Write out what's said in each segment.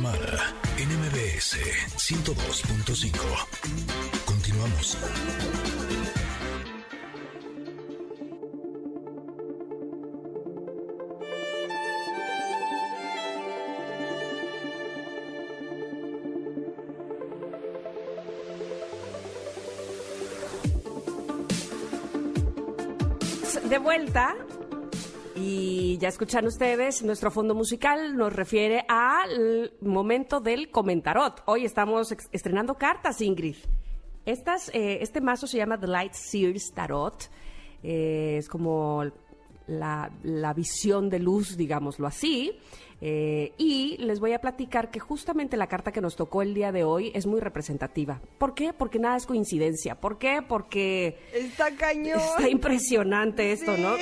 Tamara en MBS 102.5. Continuamos. De vuelta. Y ya escuchan ustedes, nuestro fondo musical nos refiere al momento del comentarot. Hoy estamos estrenando cartas, Ingrid. Estas, eh, este mazo se llama The Light Sears Tarot. Eh, es como la, la visión de luz, digámoslo así. Eh, y les voy a platicar que justamente la carta que nos tocó el día de hoy es muy representativa. ¿Por qué? Porque nada es coincidencia. ¿Por qué? Porque Está cañón. Está impresionante esto, ¿no?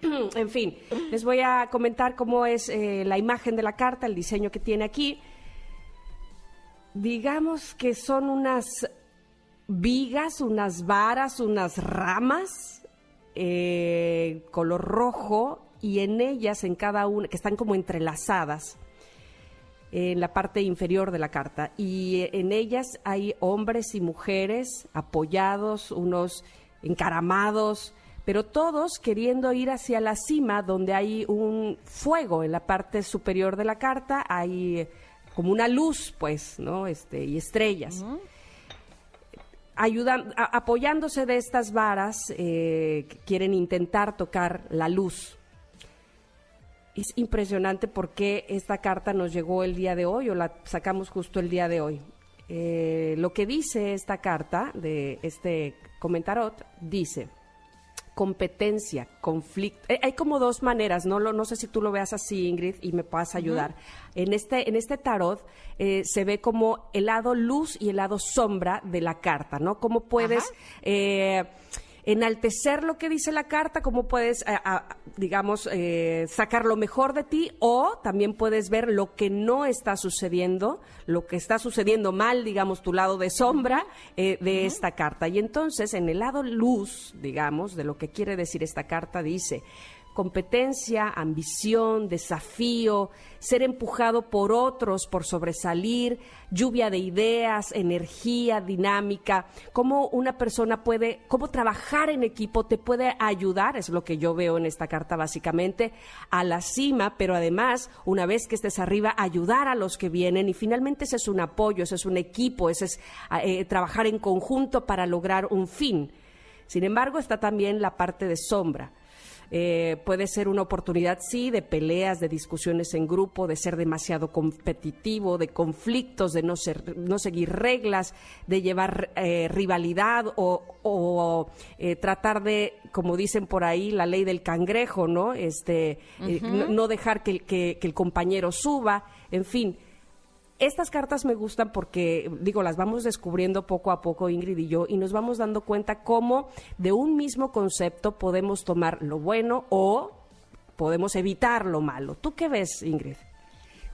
en fin, les voy a comentar cómo es eh, la imagen de la carta, el diseño que tiene aquí. Digamos que son unas vigas, unas varas, unas ramas, eh, color rojo, y en ellas, en cada una, que están como entrelazadas en la parte inferior de la carta y en ellas hay hombres y mujeres apoyados, unos encaramados, pero todos queriendo ir hacia la cima donde hay un fuego en la parte superior de la carta, hay como una luz, pues, ¿no? Este, y estrellas. Ayudan, apoyándose de estas varas, eh, quieren intentar tocar la luz. Es impresionante porque esta carta nos llegó el día de hoy o la sacamos justo el día de hoy. Eh, lo que dice esta carta de este comentarot dice competencia, conflicto. Eh, hay como dos maneras, no lo, no sé si tú lo veas así, Ingrid, y me puedas ayudar. En este en este tarot eh, se ve como el lado luz y el lado sombra de la carta, ¿no? Cómo puedes eh, enaltecer lo que dice la carta, cómo puedes, a- a- digamos, eh, sacar lo mejor de ti o también puedes ver lo que no está sucediendo, lo que está sucediendo mal, digamos, tu lado de sombra eh, de esta carta. Y entonces, en el lado luz, digamos, de lo que quiere decir esta carta, dice competencia, ambición, desafío, ser empujado por otros, por sobresalir, lluvia de ideas, energía, dinámica, cómo una persona puede, cómo trabajar en equipo te puede ayudar, es lo que yo veo en esta carta básicamente, a la cima, pero además, una vez que estés arriba, ayudar a los que vienen y finalmente ese es un apoyo, ese es un equipo, ese es eh, trabajar en conjunto para lograr un fin. Sin embargo, está también la parte de sombra. Eh, puede ser una oportunidad, sí, de peleas, de discusiones en grupo, de ser demasiado competitivo, de conflictos, de no, ser, no seguir reglas, de llevar eh, rivalidad o, o, eh, tratar de, como dicen por ahí, la ley del cangrejo, ¿no? Este, eh, no, no dejar que, que el compañero suba, en fin. Estas cartas me gustan porque, digo, las vamos descubriendo poco a poco, Ingrid y yo, y nos vamos dando cuenta cómo de un mismo concepto podemos tomar lo bueno o podemos evitar lo malo. ¿Tú qué ves, Ingrid?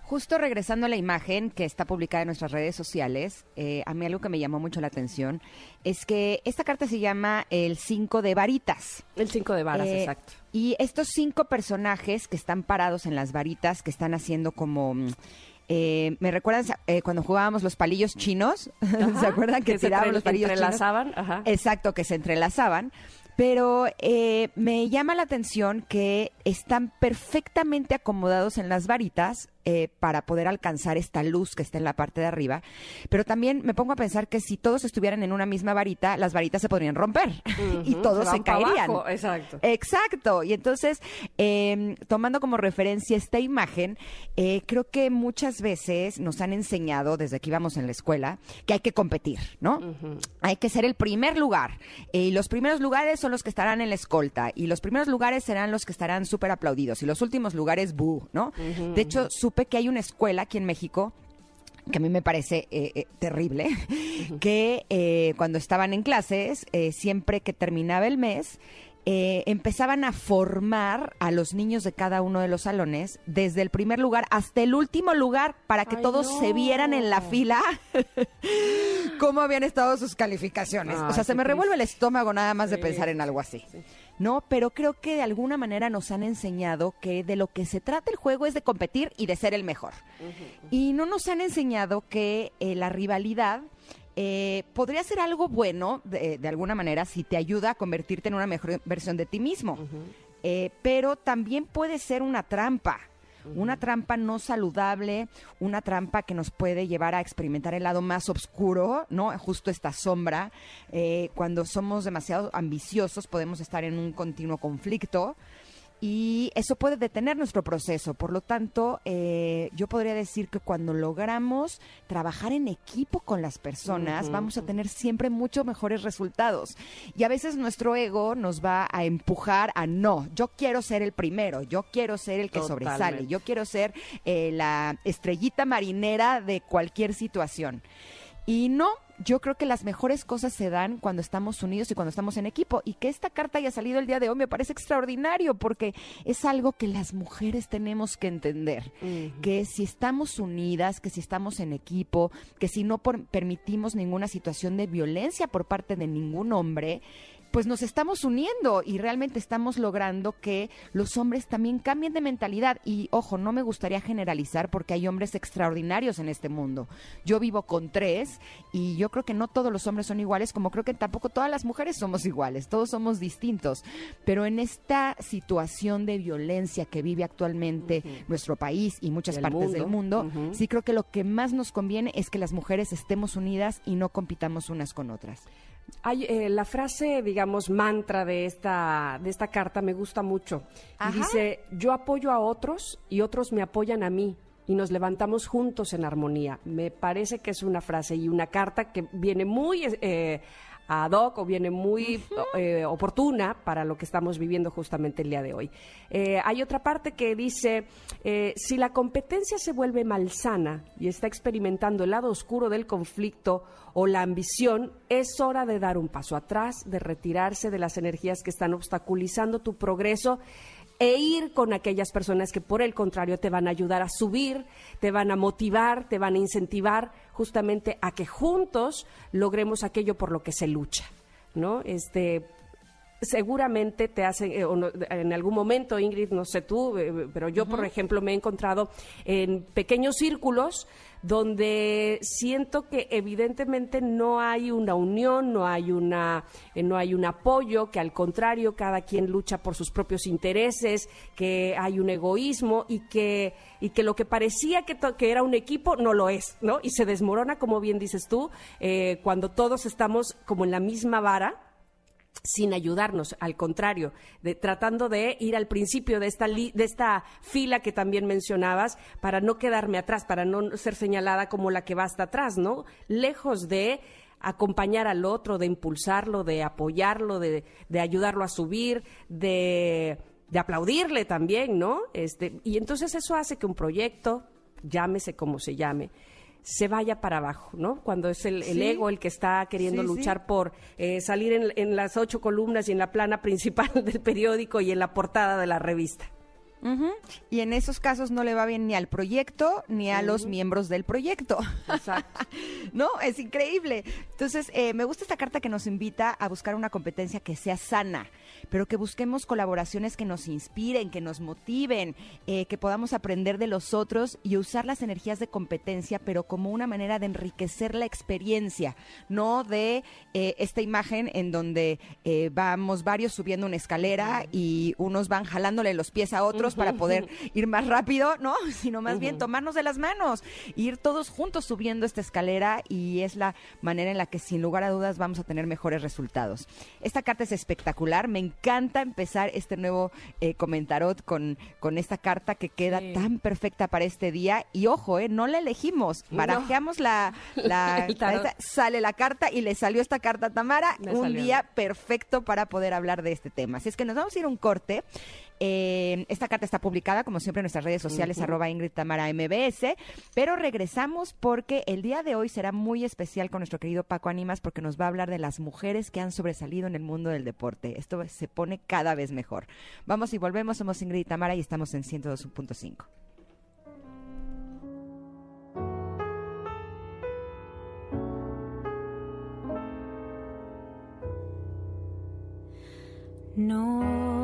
Justo regresando a la imagen que está publicada en nuestras redes sociales, eh, a mí algo que me llamó mucho la atención es que esta carta se llama el 5 de varitas. El cinco de varas, Eh, exacto. Y estos cinco personajes que están parados en las varitas, que están haciendo como... eh, ¿Me recuerdan eh, cuando jugábamos los palillos chinos? ¿Se acuerdan que, que se tiraban entre- los palillos chinos? entrelazaban, ajá. Exacto, que se entrelazaban. Pero eh, me llama la atención que están perfectamente acomodados en las varitas eh, para poder alcanzar esta luz que está en la parte de arriba. Pero también me pongo a pensar que si todos estuvieran en una misma varita, las varitas se podrían romper y todos se se, caerían. abajo, exacto. Exacto. Y entonces, eh, tomando como referencia esta imagen, eh, creo que muchas veces nos han enseñado desde que íbamos en la escuela que hay que competir, ¿no? Hay que ser el primer lugar. Eh, Y los primeros lugares son los que estarán en la escolta. Y los primeros lugares serán los que estarán súper aplaudidos. Y los últimos lugares, bu, ¿no? De hecho, supe que hay una escuela aquí en México que a mí me parece eh, eh, terrible, que eh, cuando estaban en clases, eh, siempre que terminaba el mes, empezaban a formar a los niños de cada uno de los salones, desde el primer lugar hasta el último lugar, para que Ay, todos no. se vieran en la fila cómo habían estado sus calificaciones. O sea, se me revuelve el estómago nada más de Sí, pensar en sí, algo así. ¿No? Pero creo que de alguna manera nos han enseñado que de lo que se trata el juego es de competir y de ser el mejor. Y no nos han enseñado que eh, la rivalidad eh, podría ser algo bueno, de, de, alguna manera, si te ayuda a convertirte en una mejor versión de ti mismo. Eh, pero también puede ser una trampa. Una trampa no saludable, una trampa que nos puede llevar a experimentar el lado más oscuro, ¿no? Justo esta sombra. Eh, cuando somos demasiado ambiciosos podemos estar en un continuo conflicto y eso puede detener nuestro proceso. Por lo tanto, eh, yo podría decir que cuando logramos trabajar en equipo con las personas, vamos a tener siempre mucho mejores resultados. Y a veces nuestro ego nos va a empujar a no, yo quiero ser el primero, yo quiero ser el que sobresale, yo quiero ser eh, la estrellita marinera de cualquier situación. Y no, yo creo que las mejores cosas se dan cuando estamos unidos y cuando estamos en equipo. Y que esta carta haya salido el día de hoy me parece extraordinario porque es algo que las mujeres tenemos que entender. Que si estamos unidas, que si estamos en equipo, que si no permitimos ninguna situación de violencia por parte de ningún hombre, pues nos estamos uniendo y realmente estamos logrando que los hombres también cambien de mentalidad. Y ojo, no me gustaría generalizar porque hay hombres extraordinarios en este mundo. Yo vivo con tres y yo creo que no todos los hombres son iguales, como creo que tampoco todas las mujeres somos iguales, todos somos distintos. Pero en esta situación de violencia que vive actualmente nuestro país y muchas partes del mundo, sí creo que lo que más nos conviene es que las mujeres estemos unidas y no compitamos unas con otras. Hay, eh, la frase, digamos, mantra de esta, de esta carta me gusta mucho. Y dice, yo apoyo a otros y otros me apoyan a mí y nos levantamos juntos en armonía. Me parece que es una frase y una carta que viene muy eh, ad hoc o viene muy eh, oportuna para lo que estamos viviendo justamente el día de hoy. Eh, hay otra parte que dice, eh, si la competencia se vuelve malsana y está experimentando el lado oscuro del conflicto o la ambición, es hora de dar un paso atrás, de retirarse de las energías que están obstaculizando tu progreso e ir con aquellas personas que por el contrario te van a ayudar a subir, te van a motivar, te van a incentivar justamente a que juntos logremos aquello por lo que se lucha, ¿no? Este seguramente te hace, eh, en algún momento, Ingrid, no sé tú, eh, pero yo, por ejemplo, me he encontrado en pequeños círculos donde siento que evidentemente no hay una unión, no hay una eh, no hay un apoyo, que al contrario cada quien lucha por sus propios intereses, que hay un egoísmo y que y que lo que parecía que, que era un equipo no lo es, ¿no? Y se desmorona, como bien dices tú, eh, cuando todos estamos como en la misma vara sin ayudarnos, al contrario, tratando de ir al principio de esta, de esta fila que también mencionabas, para no quedarme atrás, para no ser señalada como la que va hasta atrás, ¿no? Lejos de acompañar al otro, de impulsarlo, de apoyarlo, de, de ayudarlo a subir, de, de, aplaudirle también, ¿no? Este, y entonces eso hace que un proyecto, llámese como se llame, se vaya para abajo, ¿no? Cuando es el, ego el que está queriendo luchar por eh, salir en, en las ocho columnas y en la plana principal del periódico y en la portada de la revista. Y en esos casos no le va bien ni al proyecto ni a los miembros del proyecto. Exacto. no, es increíble. Entonces, eh, me gusta esta carta que nos invita a buscar una competencia que sea sana, pero que busquemos colaboraciones que nos inspiren, que nos motiven, eh, que podamos aprender de los otros y usar las energías de competencia, pero como una manera de enriquecer la experiencia, no de eh, esta imagen en donde vamos varios subiendo una escalera y unos van jalándole los pies a otros para poder ir más rápido, ¿no? Sino más bien tomarnos de las manos, ir todos juntos subiendo esta escalera y es la manera en la que sin lugar a dudas vamos a tener mejores resultados. Esta carta es espectacular, me encanta empezar este nuevo eh, comentarot con, con esta carta que queda tan perfecta para este día. Y ojo, eh, no la elegimos, barajeamos la, la, sale la carta y le salió esta carta a Tamara, un día perfecto para poder hablar de este tema. Así es que nos vamos a ir a un corte eh, esta carta está publicada, como siempre, en nuestras redes sociales, arroba Ingrid Tamara MBS, pero regresamos porque el día de hoy será muy especial con nuestro querido Paco Animas porque nos va a hablar de las mujeres que han sobresalido en el mundo del deporte. Esto se pone cada vez mejor. Vamos y volvemos, somos Ingrid Tamara y estamos en 102.5. No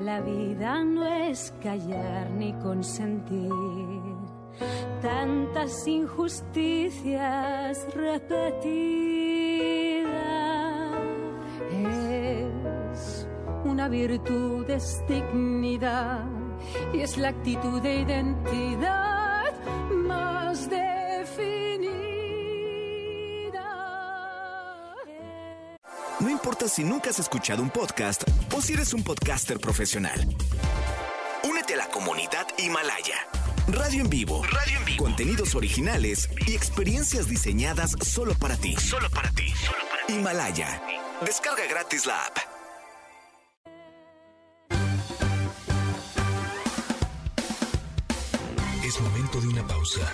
la vida no es callar ni consentir tantas injusticias repetidas. Es una virtud, es dignidad y es la actitud de identidad más definida. No importa si nunca has escuchado un podcast o si eres un podcaster profesional. Únete a la comunidad Himalaya. Radio en vivo. Radio en vivo. Contenidos originales y experiencias diseñadas solo para ti. Solo para ti. Solo para ti. Himalaya. Descarga gratis la app. Es momento de una pausa.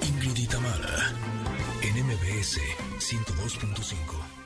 Ingrid Itamara. En MBS 102.5.